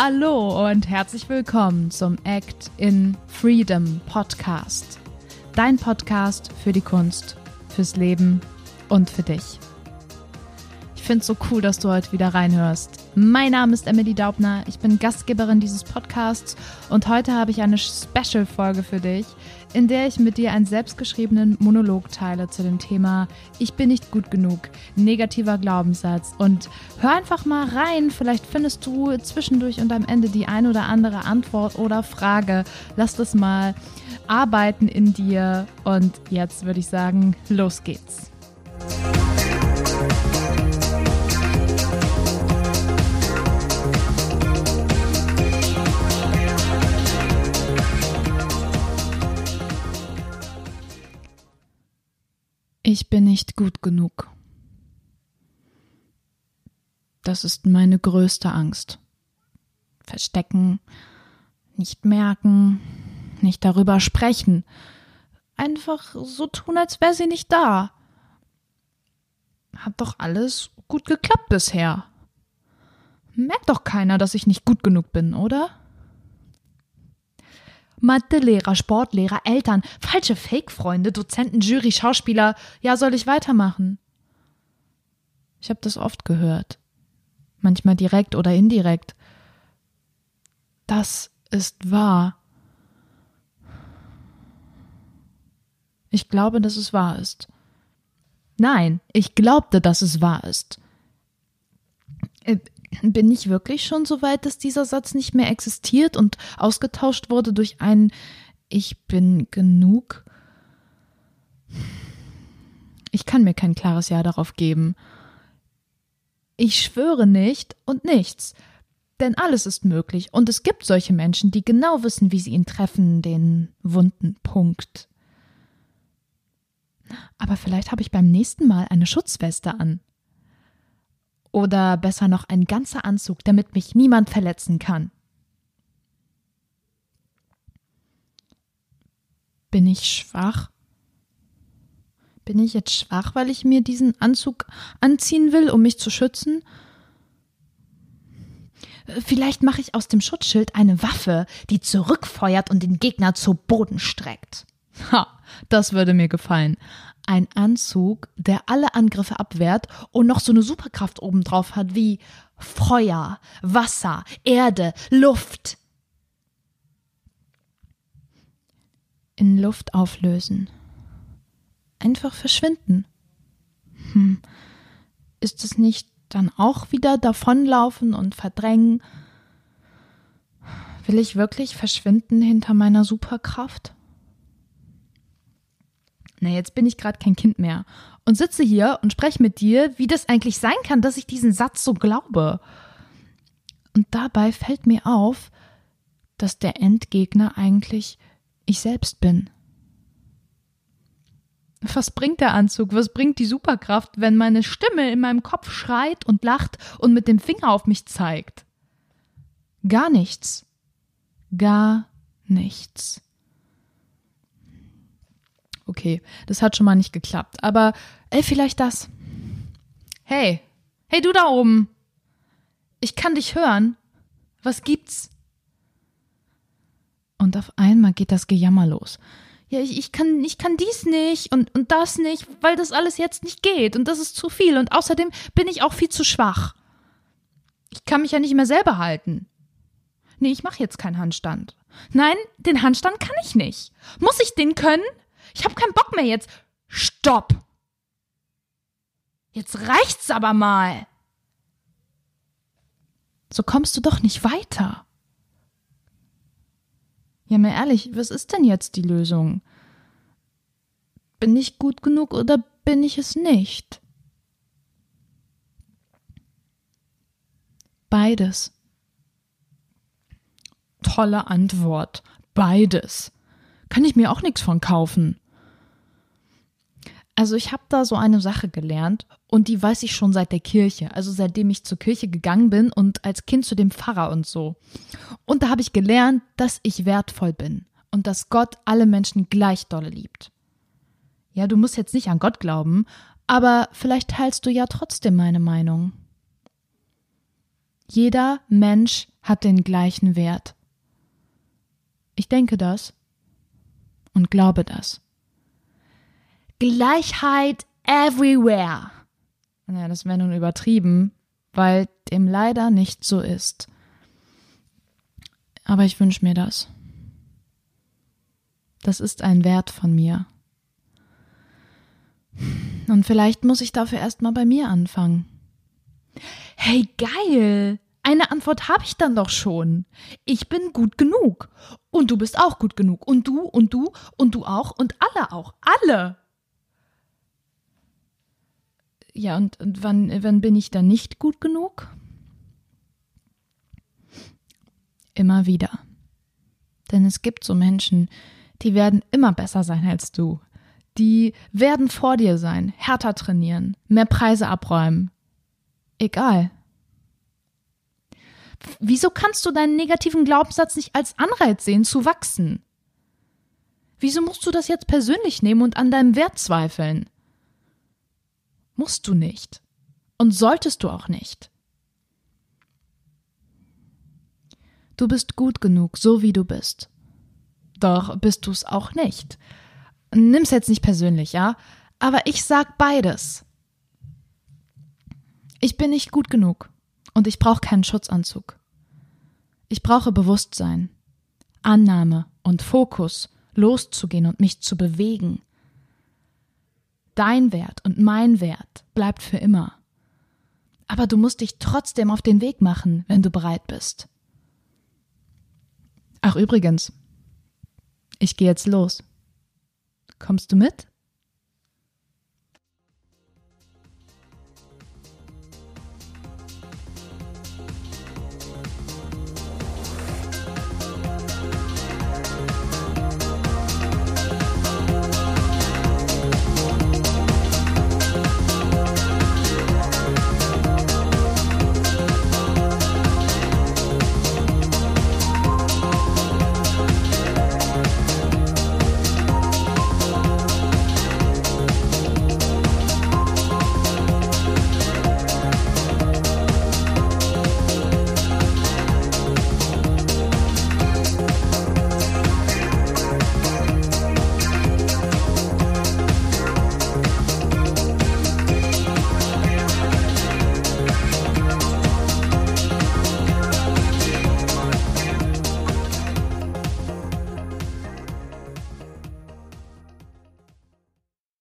Hallo und herzlich willkommen zum Act in Freedom Podcast. Dein Podcast für die Kunst, fürs Leben und für dich. Ich finde es so cool, dass du heute wieder reinhörst. Mein Name ist Emily Daubner, ich bin Gastgeberin dieses Podcasts und heute habe ich eine Special-Folge für dich, in der ich mit dir einen selbstgeschriebenen Monolog teile zu dem Thema Ich bin nicht gut genug, negativer Glaubenssatz. Und hör einfach mal rein, vielleicht findest du zwischendurch und am Ende die ein oder andere Antwort oder Frage. Lass das mal arbeiten in dir und jetzt würde ich sagen, los geht's. Ich bin nicht gut genug. Das ist meine größte Angst. Verstecken, nicht merken, nicht darüber sprechen. Einfach so tun, als wäre sie nicht da. Hat doch alles gut geklappt bisher. Merkt doch keiner, dass ich nicht gut genug bin, oder? Mathelehrer, Sportlehrer, Eltern, falsche Fake-Freunde, Dozenten, Jury, Schauspieler. Ja, soll ich weitermachen? Ich habe das oft gehört. Manchmal direkt oder indirekt. Das ist wahr. Ich glaube, dass es wahr ist. Nein, ich glaubte, dass es wahr ist. Bin ich wirklich schon so weit, dass dieser Satz nicht mehr existiert und ausgetauscht wurde durch ein Ich bin genug? Ich kann mir kein klares Ja darauf geben. Ich schwöre nicht und nichts, denn alles ist möglich und es gibt solche Menschen, die genau wissen, wie sie ihn treffen, den wunden Punkt. Aber vielleicht habe ich beim nächsten Mal eine Schutzweste an. Oder besser noch ein ganzer Anzug, damit mich niemand verletzen kann. Bin ich schwach? Bin ich jetzt schwach, weil ich mir diesen Anzug anziehen will, um mich zu schützen? Vielleicht mache ich aus dem Schutzschild eine Waffe, die zurückfeuert und den Gegner zu Boden streckt. Ha, das würde mir gefallen ein Anzug, der alle Angriffe abwehrt und noch so eine Superkraft obendrauf hat wie Feuer, Wasser, Erde, Luft. In Luft auflösen. Einfach verschwinden. Hm. Ist es nicht dann auch wieder davonlaufen und verdrängen? Will ich wirklich verschwinden hinter meiner Superkraft? Na, jetzt bin ich gerade kein Kind mehr und sitze hier und spreche mit dir, wie das eigentlich sein kann, dass ich diesen Satz so glaube. Und dabei fällt mir auf, dass der Endgegner eigentlich ich selbst bin. Was bringt der Anzug? Was bringt die Superkraft, wenn meine Stimme in meinem Kopf schreit und lacht und mit dem Finger auf mich zeigt? Gar nichts. Gar nichts. Okay, das hat schon mal nicht geklappt. Aber, ey, vielleicht das. Hey, hey, du da oben. Ich kann dich hören. Was gibt's? Und auf einmal geht das Gejammer los. Ja, ich, ich, kann, ich kann dies nicht und, und das nicht, weil das alles jetzt nicht geht und das ist zu viel und außerdem bin ich auch viel zu schwach. Ich kann mich ja nicht mehr selber halten. Nee, ich mache jetzt keinen Handstand. Nein, den Handstand kann ich nicht. Muss ich den können? Ich habe keinen Bock mehr jetzt. Stopp! Jetzt reicht's aber mal. So kommst du doch nicht weiter. Ja, mal ehrlich, was ist denn jetzt die Lösung? Bin ich gut genug oder bin ich es nicht? Beides. Tolle Antwort. Beides. Kann ich mir auch nichts von kaufen. Also ich habe da so eine Sache gelernt und die weiß ich schon seit der Kirche, also seitdem ich zur Kirche gegangen bin und als Kind zu dem Pfarrer und so. Und da habe ich gelernt, dass ich wertvoll bin und dass Gott alle Menschen gleich dolle liebt. Ja, du musst jetzt nicht an Gott glauben, aber vielleicht teilst du ja trotzdem meine Meinung. Jeder Mensch hat den gleichen Wert. Ich denke das und glaube das. Gleichheit everywhere. Ja, das wäre nun übertrieben, weil dem leider nicht so ist. Aber ich wünsche mir das. Das ist ein Wert von mir. Und vielleicht muss ich dafür erstmal bei mir anfangen. Hey, geil! Eine Antwort habe ich dann doch schon. Ich bin gut genug. Und du bist auch gut genug. Und du und du und du auch und alle auch. Alle. Ja, und, und wann, wann bin ich dann nicht gut genug? Immer wieder. Denn es gibt so Menschen, die werden immer besser sein als du. Die werden vor dir sein, härter trainieren, mehr Preise abräumen. Egal. Wieso kannst du deinen negativen Glaubenssatz nicht als Anreiz sehen, zu wachsen? Wieso musst du das jetzt persönlich nehmen und an deinem Wert zweifeln? Musst du nicht. Und solltest du auch nicht. Du bist gut genug, so wie du bist. Doch bist du's auch nicht. Nimm's jetzt nicht persönlich, ja? Aber ich sag beides. Ich bin nicht gut genug und ich brauche keinen Schutzanzug. Ich brauche Bewusstsein, Annahme und Fokus, loszugehen und mich zu bewegen. Dein Wert und mein Wert bleibt für immer. Aber du musst dich trotzdem auf den Weg machen, wenn du bereit bist. Ach übrigens, ich gehe jetzt los. Kommst du mit?